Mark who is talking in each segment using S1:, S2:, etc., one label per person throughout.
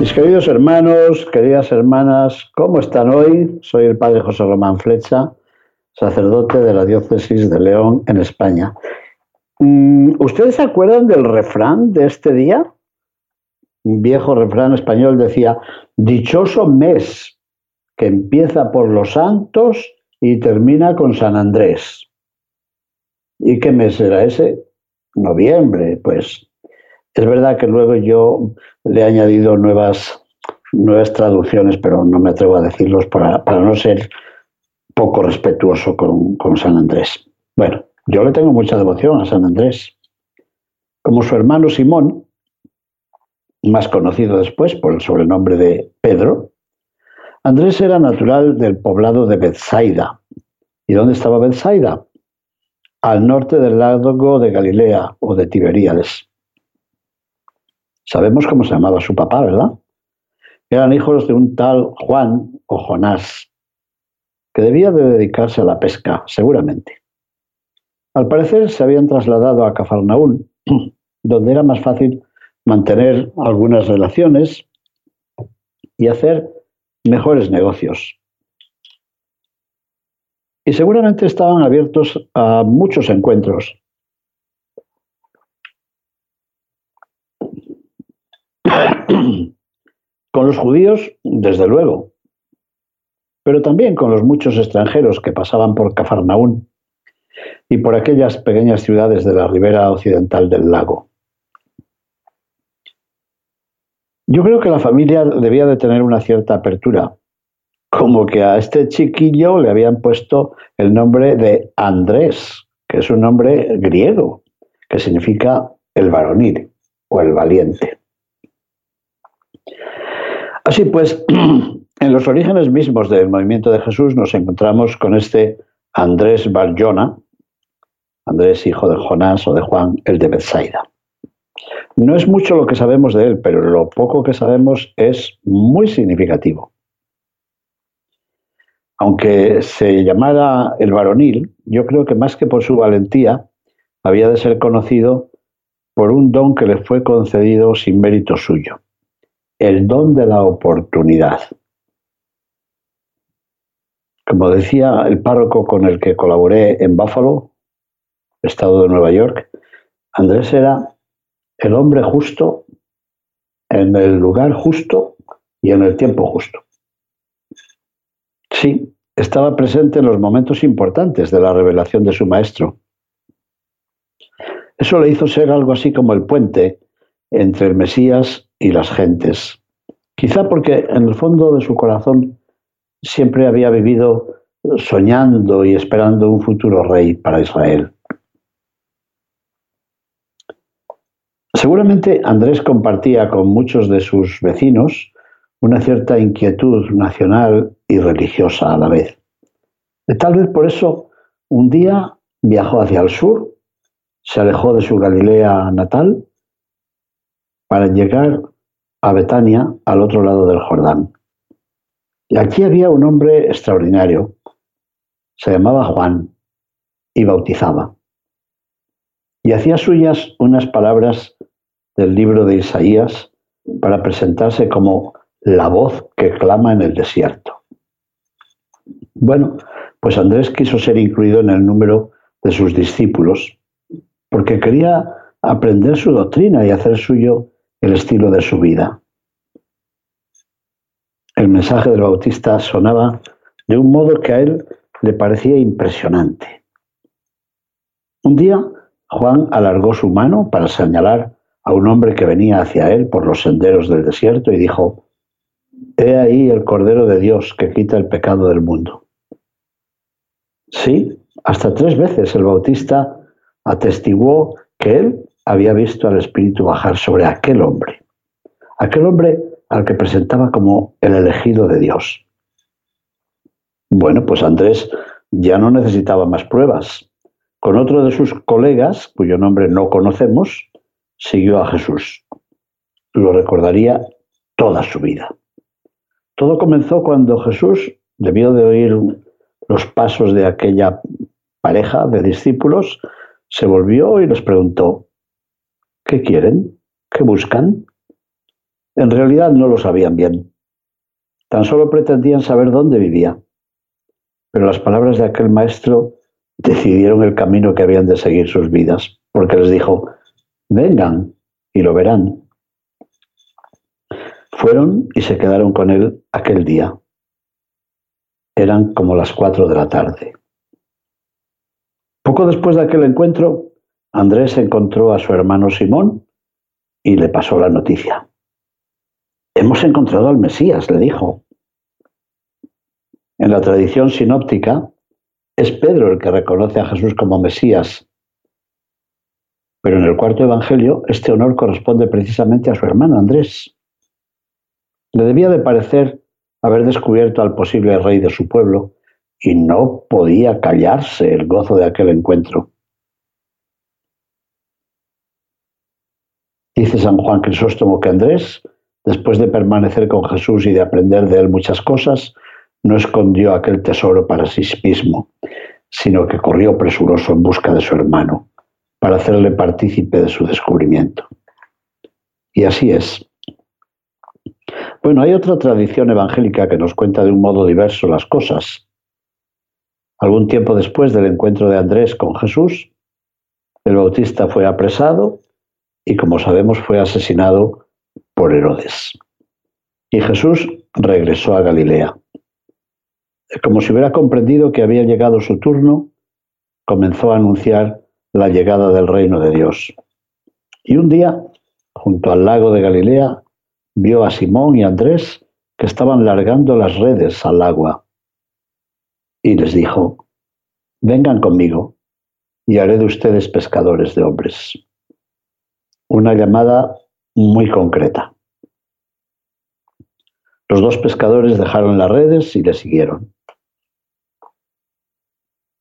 S1: Mis queridos hermanos, queridas hermanas, ¿cómo están hoy? Soy el padre José Román Flecha, sacerdote de la diócesis de León en España. Mm, ¿Ustedes se acuerdan del refrán de este día? Un viejo refrán español decía, dichoso mes que empieza por los santos y termina con San Andrés. ¿Y qué mes era ese? Noviembre, pues. Es verdad que luego yo le he añadido nuevas, nuevas traducciones, pero no me atrevo a decirlos para, no ser poco respetuoso con, con San Andrés. Bueno, yo le tengo mucha devoción a San Andrés. Como su hermano Simón, más conocido después por el sobrenombre de Pedro, Andrés era natural del poblado de Bethsaida. ¿Y dónde estaba Bethsaida? Al norte del lago de Galilea o de Tiberíades. Sabemos cómo se llamaba su papá, ¿verdad? Eran hijos de un tal Juan o Jonás, que debía de dedicarse a la pesca, seguramente. Al parecer se habían trasladado a Cafarnaúl, donde era más fácil mantener algunas relaciones y hacer mejores negocios. Y seguramente estaban abiertos a muchos encuentros. con los judíos, desde luego, pero también con los muchos extranjeros que pasaban por Cafarnaún y por aquellas pequeñas ciudades de la ribera occidental del lago. Yo creo que la familia debía de tener una cierta apertura, como que a este chiquillo le habían puesto el nombre de Andrés, que es un nombre griego, que significa el varonil o el valiente. Así pues, en los orígenes mismos del movimiento de Jesús nos encontramos con este Andrés Barjona, Andrés hijo de Jonás o de Juan, el de Bethsaida. No es mucho lo que sabemos de él, pero lo poco que sabemos es muy significativo. Aunque se llamara el varonil, yo creo que más que por su valentía, había de ser conocido por un don que le fue concedido sin mérito suyo, el don de la oportunidad. Como decía el párroco con el que colaboré en Buffalo, estado de Nueva York, Andrés era el hombre justo en el lugar justo y en el tiempo justo. Sí, estaba presente en los momentos importantes de la revelación de su maestro. Eso le hizo ser algo así como el puente entre el Mesías y las gentes. Quizá porque en el fondo de su corazón siempre había vivido soñando y esperando un futuro rey para Israel. Seguramente Andrés compartía con muchos de sus vecinos una cierta inquietud nacional y religiosa a la vez. Tal vez por eso un día viajó hacia el sur, se alejó de su Galilea natal para llegar a Betania, al otro lado del Jordán. Y aquí había un hombre extraordinario, se llamaba Juan y bautizaba. Y hacía suyas unas palabras del libro de Isaías para presentarse como la voz que clama en el desierto. Bueno, pues Andrés quiso ser incluido en el número de sus discípulos porque quería aprender su doctrina y hacer suyo el estilo de su vida. El mensaje del Bautista sonaba de un modo que a él le parecía impresionante. Un día Juan alargó su mano para señalar a un hombre que venía hacia él por los senderos del desierto y dijo, He ahí el Cordero de Dios que quita el pecado del mundo. Sí, hasta tres veces el Bautista atestiguó que él había visto al Espíritu bajar sobre aquel hombre, aquel hombre al que presentaba como el elegido de Dios. Bueno, pues Andrés ya no necesitaba más pruebas. Con otro de sus colegas, cuyo nombre no conocemos, siguió a Jesús. Lo recordaría toda su vida. Todo comenzó cuando Jesús debió de oír los pasos de aquella pareja de discípulos, se volvió y les preguntó, ¿qué quieren? ¿Qué buscan? En realidad no lo sabían bien. Tan solo pretendían saber dónde vivía. Pero las palabras de aquel maestro decidieron el camino que habían de seguir sus vidas, porque les dijo, vengan y lo verán. Fueron y se quedaron con él aquel día. Eran como las cuatro de la tarde. Poco después de aquel encuentro, Andrés encontró a su hermano Simón y le pasó la noticia. Hemos encontrado al Mesías, le dijo. En la tradición sinóptica, es Pedro el que reconoce a Jesús como Mesías. Pero en el cuarto Evangelio, este honor corresponde precisamente a su hermano Andrés. Le debía de parecer haber descubierto al posible rey de su pueblo y no podía callarse el gozo de aquel encuentro. Dice San Juan Crisóstomo que Andrés, después de permanecer con Jesús y de aprender de él muchas cosas, no escondió aquel tesoro para sí mismo, sino que corrió presuroso en busca de su hermano, para hacerle partícipe de su descubrimiento. Y así es. Bueno, hay otra tradición evangélica que nos cuenta de un modo diverso las cosas. Algún tiempo después del encuentro de Andrés con Jesús, el Bautista fue apresado y, como sabemos, fue asesinado por Herodes. Y Jesús regresó a Galilea. Como si hubiera comprendido que había llegado su turno, comenzó a anunciar la llegada del reino de Dios. Y un día, junto al lago de Galilea, vio a Simón y Andrés que estaban largando las redes al agua y les dijo, vengan conmigo y haré de ustedes pescadores de hombres. Una llamada muy concreta. Los dos pescadores dejaron las redes y le siguieron.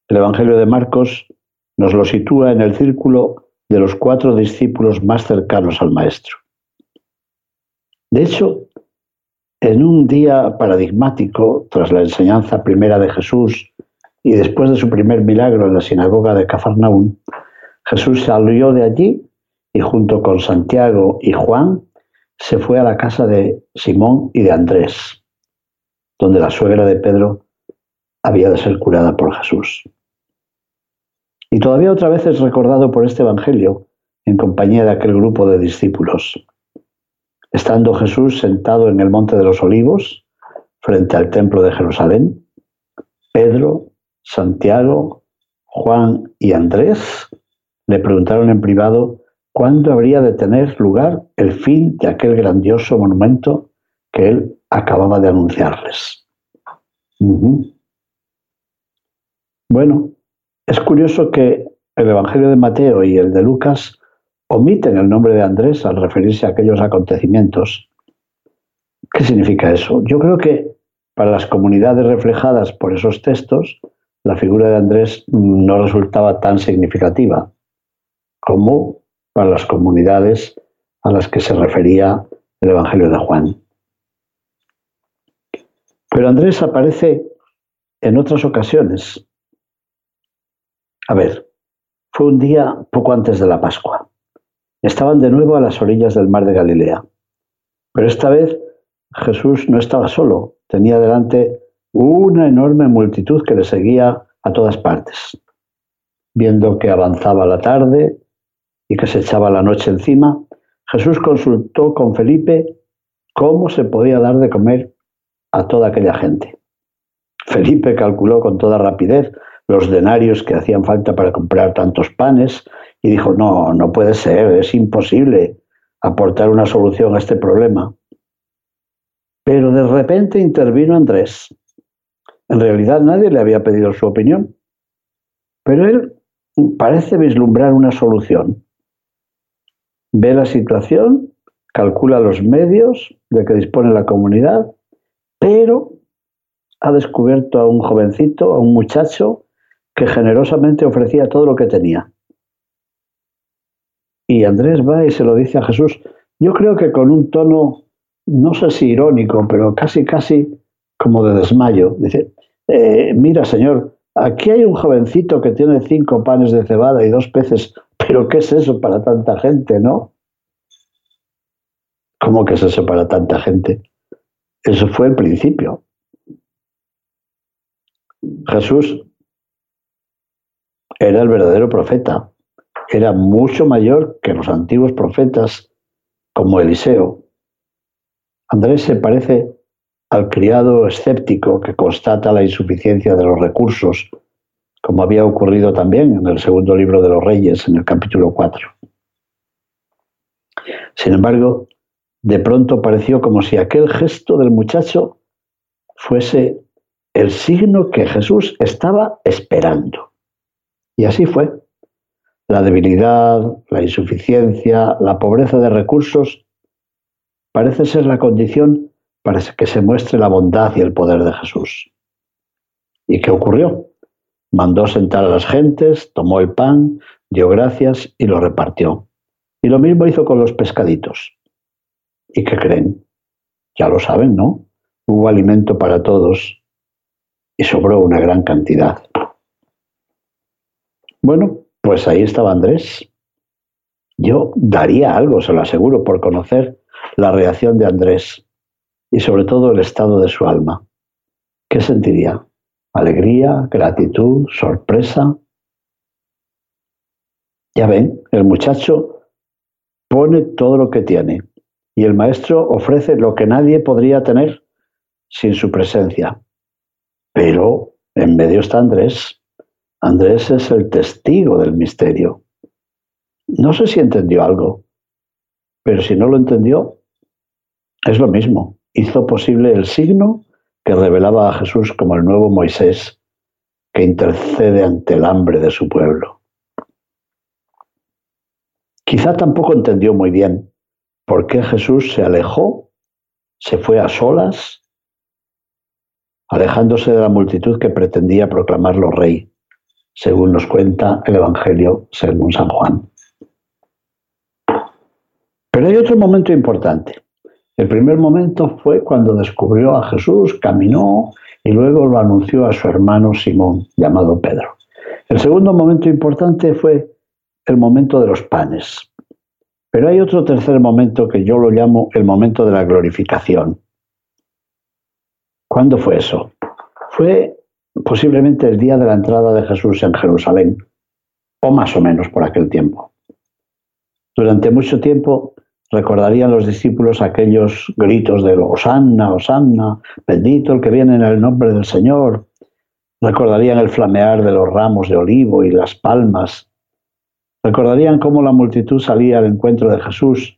S1: El Evangelio de Marcos nos lo sitúa en el círculo de los cuatro discípulos más cercanos al Maestro. De hecho, en un día paradigmático, tras la enseñanza primera de Jesús y después de su primer milagro en la sinagoga de Cafarnaún, Jesús salió de allí y junto con Santiago y Juan se fue a la casa de Simón y de Andrés, donde la suegra de Pedro había de ser curada por Jesús. Y todavía otra vez es recordado por este Evangelio en compañía de aquel grupo de discípulos. Estando Jesús sentado en el Monte de los Olivos, frente al Templo de Jerusalén, Pedro, Santiago, Juan y Andrés le preguntaron en privado cuándo habría de tener lugar el fin de aquel grandioso monumento que él acababa de anunciarles. Bueno, es curioso que el Evangelio de Mateo y el de Lucas omiten el nombre de Andrés al referirse a aquellos acontecimientos. ¿Qué significa eso? Yo creo que para las comunidades reflejadas por esos textos, la figura de Andrés no resultaba tan significativa como las comunidades a las que se refería el Evangelio de Juan. Pero Andrés aparece en otras ocasiones. A ver, fue un día poco antes de la Pascua. Estaban de nuevo a las orillas del mar de Galilea. Pero esta vez Jesús no estaba solo, tenía delante una enorme multitud que le seguía a todas partes. Viendo que avanzaba la tarde y que se echaba la noche encima, Jesús consultó con Felipe cómo se podía dar de comer a toda aquella gente. Felipe calculó con toda rapidez los denarios que hacían falta para comprar tantos panes y dijo, no, no puede ser, es imposible aportar una solución a este problema. Pero de repente intervino Andrés. En realidad nadie le había pedido su opinión, pero él parece vislumbrar una solución. Ve la situación, calcula los medios de que dispone la comunidad, pero ha descubierto a un jovencito, a un muchacho, que generosamente ofrecía todo lo que tenía. Y Andrés va y se lo dice a Jesús, yo creo que con un tono, no sé si irónico, pero casi, casi como de desmayo. Dice, eh, mira, Señor, aquí hay un jovencito que tiene cinco panes de cebada y dos peces, pero ¿qué es eso para tanta gente, no? ¿Cómo que es eso para tanta gente? Eso fue el principio. Jesús era el verdadero profeta. Era mucho mayor que los antiguos profetas como Eliseo. Andrés se parece al criado escéptico que constata la insuficiencia de los recursos, como había ocurrido también en el segundo libro de los Reyes, en el capítulo 4. Sin embargo, de pronto pareció como si aquel gesto del muchacho fuese el signo que Jesús estaba esperando. Y así fue. La debilidad, la insuficiencia, la pobreza de recursos parece ser la condición para que se muestre la bondad y el poder de Jesús. ¿Y qué ocurrió? Mandó sentar a las gentes, tomó el pan, dio gracias y lo repartió. Y lo mismo hizo con los pescaditos. ¿Y qué creen? Ya lo saben, ¿no? Hubo alimento para todos y sobró una gran cantidad. Bueno, pues ahí estaba Andrés. Yo daría algo, se lo aseguro, por conocer la reacción de Andrés y sobre todo el estado de su alma. ¿Qué sentiría? ¿Alegría, gratitud, sorpresa? Ya ven, el muchacho pone todo lo que tiene y el maestro ofrece lo que nadie podría tener sin su presencia. Pero en medio está Andrés. Andrés es el testigo del misterio. No sé si entendió algo, pero si no lo entendió, es lo mismo hizo posible el signo que revelaba a Jesús como el nuevo Moisés que intercede ante el hambre de su pueblo. Quizá tampoco entendió muy bien por qué Jesús se alejó, se fue a solas, alejándose de la multitud que pretendía proclamarlo rey, según nos cuenta el Evangelio según San Juan. Pero hay otro momento importante. El primer momento fue cuando descubrió a Jesús, caminó y luego lo anunció a su hermano Simón, llamado Pedro. El segundo momento importante fue el momento de los panes. Pero hay otro tercer momento que yo lo llamo el momento de la glorificación. ¿Cuándo fue eso? Fue posiblemente el día de la entrada de Jesús en Jerusalén, o más o menos por aquel tiempo. Durante mucho tiempo recordarían los discípulos aquellos gritos de Osanna, Osanna, bendito el que viene en el nombre del Señor. Recordarían el flamear de los ramos de olivo y las palmas. Recordarían cómo la multitud salía al encuentro de Jesús,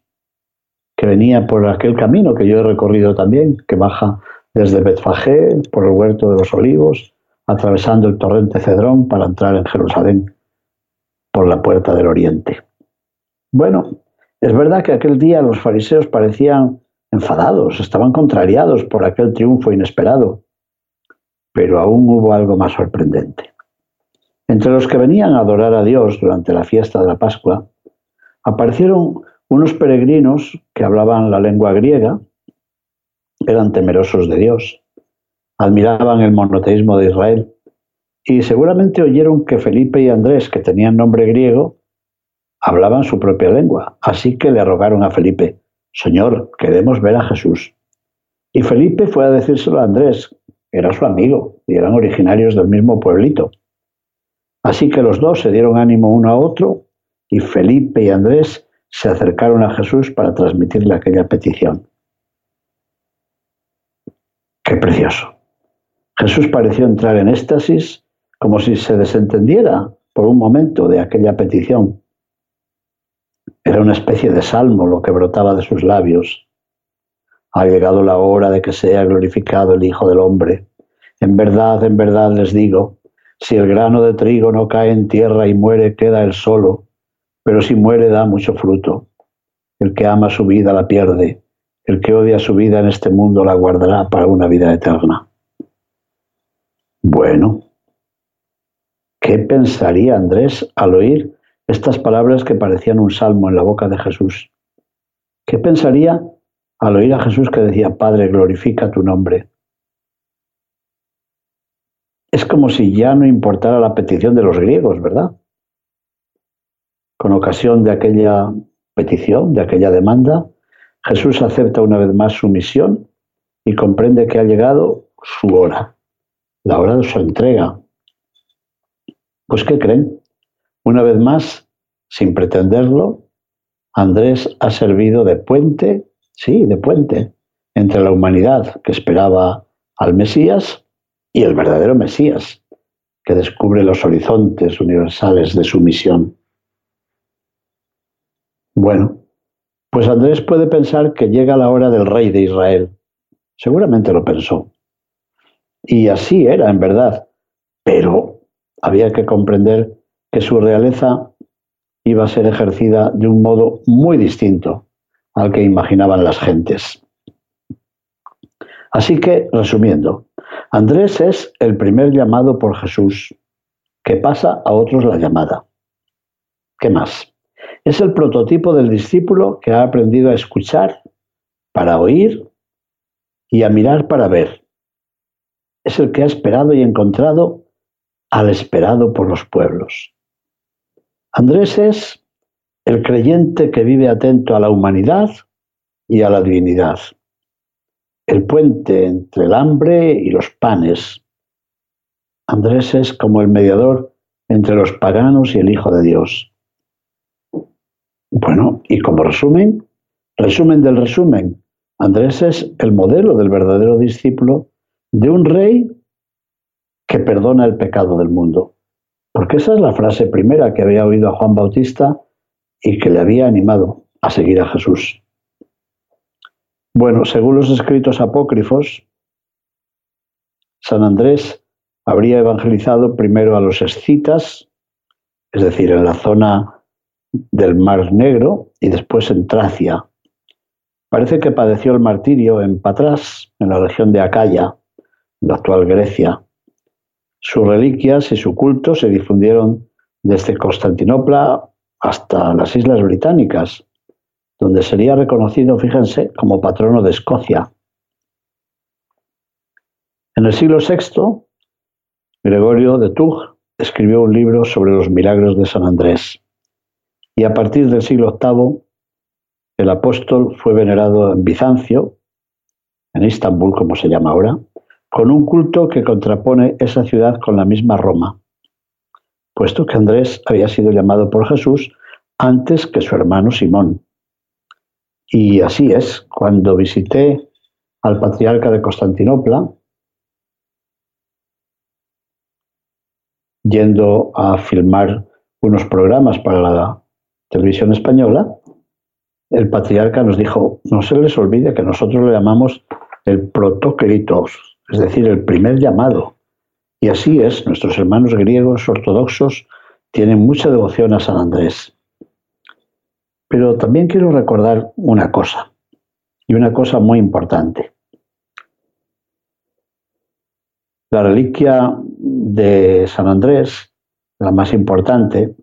S1: que venía por aquel camino que yo he recorrido también, que baja desde Betfagé por el huerto de los olivos, atravesando el torrente Cedrón para entrar en Jerusalén por la puerta del oriente. Bueno, es verdad que aquel día los fariseos parecían enfadados, estaban contrariados por aquel triunfo inesperado, pero aún hubo algo más sorprendente. Entre los que venían a adorar a Dios durante la fiesta de la Pascua, aparecieron unos peregrinos que hablaban la lengua griega, eran temerosos de Dios, admiraban el monoteísmo de Israel y seguramente oyeron que Felipe y Andrés, que tenían nombre griego, hablaban su propia lengua, así que le rogaron a Felipe, Señor, queremos ver a Jesús. Y Felipe fue a decírselo a Andrés, era su amigo, y eran originarios del mismo pueblito. Así que los dos se dieron ánimo uno a otro, y Felipe y Andrés se acercaron a Jesús para transmitirle aquella petición. Qué precioso. Jesús pareció entrar en éxtasis, como si se desentendiera por un momento de aquella petición era una especie de salmo lo que brotaba de sus labios. Ha llegado la hora de que sea glorificado el Hijo del Hombre. En verdad, en verdad les digo, si el grano de trigo no cae en tierra y muere, queda él solo, pero si muere da mucho fruto. El que ama su vida la pierde. El que odia su vida en este mundo la guardará para una vida eterna. Bueno, ¿qué pensaría Andrés al oír estas palabras que parecían un salmo en la boca de Jesús? ¿Qué pensaría al oír a Jesús que decía, Padre, glorifica tu nombre? Es como si ya no importara la petición de los griegos, ¿verdad? Con ocasión de aquella petición, de aquella demanda, Jesús acepta una vez más su misión y comprende que ha llegado su hora, la hora de su entrega. Pues ¿qué creen? Una vez más, sin pretenderlo, Andrés ha servido de puente, sí, de puente, entre la humanidad que esperaba al Mesías y el verdadero Mesías, que descubre los horizontes universales de su misión. Bueno, pues Andrés puede pensar que llega la hora del rey de Israel. Seguramente lo pensó. Y así era, en verdad. Pero había que comprender que su realeza iba a ser ejercida de un modo muy distinto al que imaginaban las gentes. Así que, resumiendo, Andrés es el primer llamado por Jesús, que pasa a otros la llamada. ¿Qué más? Es el prototipo del discípulo que ha aprendido a escuchar para oír y a mirar para ver. Es el que ha esperado y encontrado al esperado por los pueblos. Andrés es el creyente que vive atento a la humanidad y a la divinidad el puente entre el hambre y los panes. Andrés es como el mediador entre los paganos y el Hijo de Dios. Bueno, y como resumen, resumen del resumen, Andrés es el modelo del verdadero discípulo de un rey que perdona el pecado del mundo. Porque esa es la frase primera que había oído a Juan Bautista y que le había animado a seguir a Jesús. Bueno, según los escritos apócrifos, San Andrés habría evangelizado primero a los escitas, es decir, en la zona del Mar Negro, y después en Tracia. Parece que padeció el martirio en Patras, en la región de Acaya, la actual Grecia. Sus reliquias y su culto se difundieron desde Constantinopla hasta las Islas Británicas, donde sería reconocido, fíjense, como patrono de Escocia. En el siglo VI, Gregorio de Tours escribió un libro sobre los milagros de San Andrés. Y a partir del siglo VIII, el apóstol fue venerado en Bizancio, en Istambul, como se llama ahora, con un culto que contrapone esa ciudad con la misma Roma, puesto que Andrés había sido llamado por Jesús antes que su hermano Simón. Y así es, cuando visité al patriarca de Constantinopla, yendo a filmar unos programas para la televisión española, el patriarca nos dijo, no se les olvide que nosotros le llamamos el protoclitos, es decir, el primer llamado. Y así es, nuestros hermanos griegos ortodoxos tienen mucha devoción a San Andrés. Pero también quiero recordar una cosa, y una cosa muy importante. La reliquia de San Andrés, la más importante,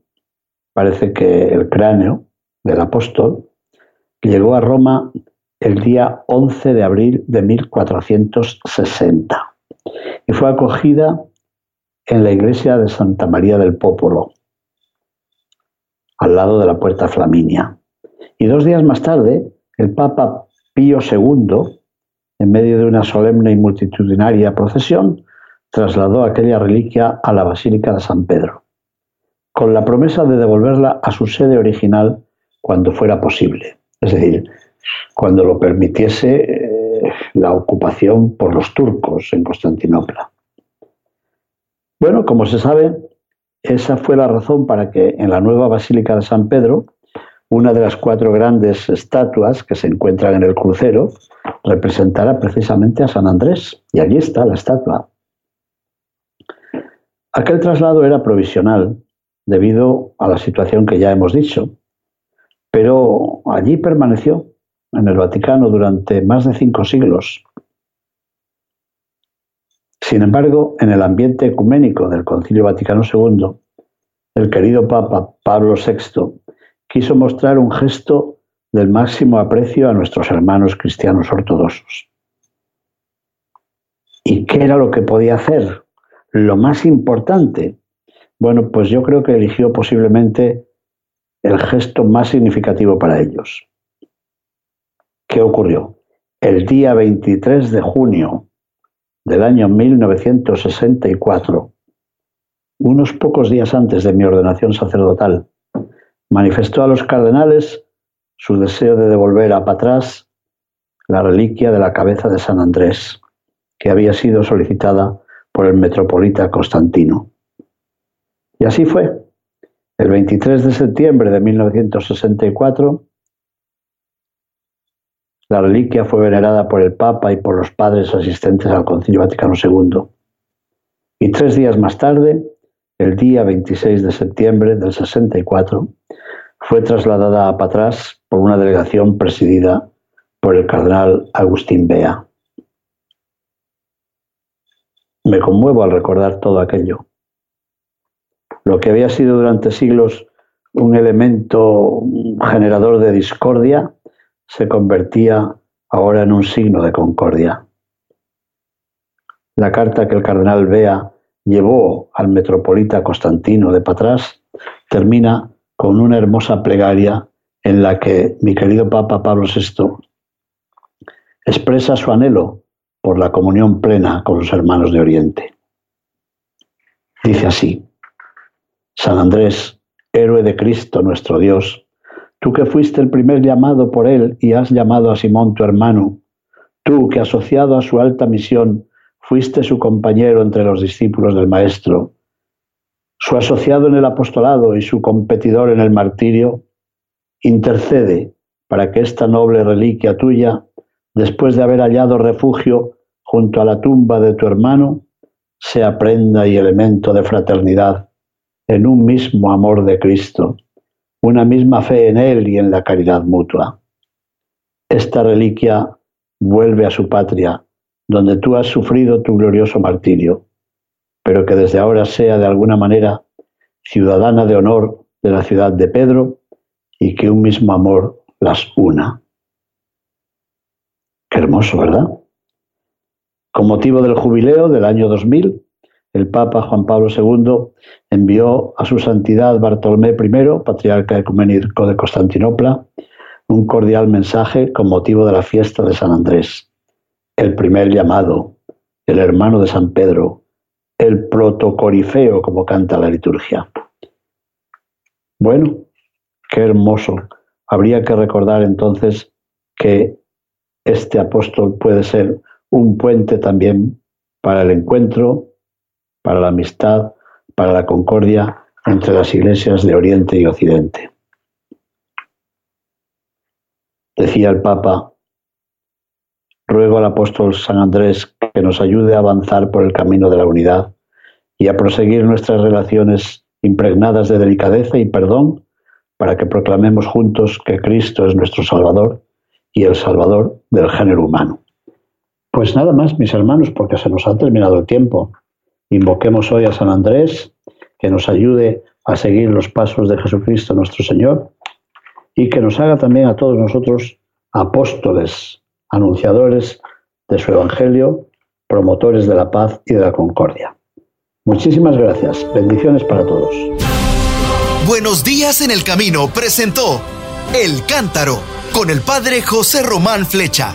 S1: parece que el cráneo del apóstol, llegó a Roma el día 11 de abril de 1460 y fue acogida en la iglesia de Santa María del Popolo, al lado de la puerta Flaminia. Y dos días más tarde, el Papa Pío II, en medio de una solemne y multitudinaria procesión, trasladó aquella reliquia a la Basílica de San Pedro, con la promesa de devolverla a su sede original cuando fuera posible, es decir, cuando lo permitiese eh, la ocupación por los turcos en Constantinopla. Bueno, como se sabe, esa fue la razón para que en la nueva Basílica de San Pedro una de las cuatro grandes estatuas que se encuentran en el crucero representará precisamente a San Andrés, y allí está la estatua. Aquel traslado era provisional debido a la situación que ya hemos dicho, pero allí permaneció en el Vaticano durante más de cinco siglos. Sin embargo, en el ambiente ecuménico del Concilio Vaticano II, el querido Papa Pablo VI quiso mostrar un gesto del máximo aprecio a nuestros hermanos cristianos ortodoxos. ¿Y qué era lo que podía hacer? Lo más importante. Bueno, pues yo creo que eligió posiblemente el gesto más significativo para ellos. ¿Qué ocurrió? El día 23 de junio del año 1964, unos pocos días antes de mi ordenación sacerdotal, manifestó a los cardenales su deseo de devolver a Patrás la reliquia de la cabeza de San Andrés, que había sido solicitada por el metropolita Constantino. Y así fue. El 23 de septiembre de 1964, la reliquia fue venerada por el Papa y por los padres asistentes al Concilio Vaticano II. Y tres días más tarde, el día 26 de septiembre del 64, fue trasladada a Patras por una delegación presidida por el cardenal Agustín Bea. Me conmuevo al recordar todo aquello. Lo que había sido durante siglos un elemento generador de discordia se convertía ahora en un signo de concordia. La carta que el cardenal Bea llevó al metropolita Constantino de Patras termina con una hermosa plegaria en la que mi querido Papa Pablo VI expresa su anhelo por la comunión plena con los hermanos de Oriente. Dice así, San Andrés, héroe de Cristo nuestro Dios, tú que fuiste el primer llamado por Él y has llamado a Simón tu hermano, tú que asociado a su alta misión fuiste su compañero entre los discípulos del Maestro, su asociado en el apostolado y su competidor en el martirio, intercede para que esta noble reliquia tuya, después de haber hallado refugio junto a la tumba de tu hermano, sea prenda y elemento de fraternidad en un mismo amor de Cristo, una misma fe en Él y en la caridad mutua. Esta reliquia vuelve a su patria, donde tú has sufrido tu glorioso martirio, pero que desde ahora sea de alguna manera ciudadana de honor de la ciudad de Pedro y que un mismo amor las una. Qué hermoso, ¿verdad? Con motivo del jubileo del año 2000, el Papa Juan Pablo II envió a su santidad Bartolomé I, patriarca ecuménico de Constantinopla, un cordial mensaje con motivo de la fiesta de San Andrés, el primer llamado, el hermano de San Pedro, el protocorifeo, como canta la liturgia. Bueno, qué hermoso. Habría que recordar entonces que este apóstol puede ser un puente también para el encuentro, para la amistad, para la concordia entre las iglesias de Oriente y Occidente. Decía el Papa, ruego al apóstol San Andrés que nos ayude a avanzar por el camino de la unidad y a proseguir nuestras relaciones impregnadas de delicadeza y perdón para que proclamemos juntos que Cristo es nuestro Salvador y el Salvador del género humano. Pues nada más, mis hermanos, porque se nos ha terminado el tiempo. Invoquemos hoy a San Andrés, que nos ayude a seguir los pasos de Jesucristo nuestro Señor y que nos haga también a todos nosotros apóstoles, anunciadores de su Evangelio, promotores de la paz y de la concordia. Muchísimas gracias. Bendiciones para todos.
S2: Buenos días en el camino presentó El Cántaro con el Padre José Román Flecha.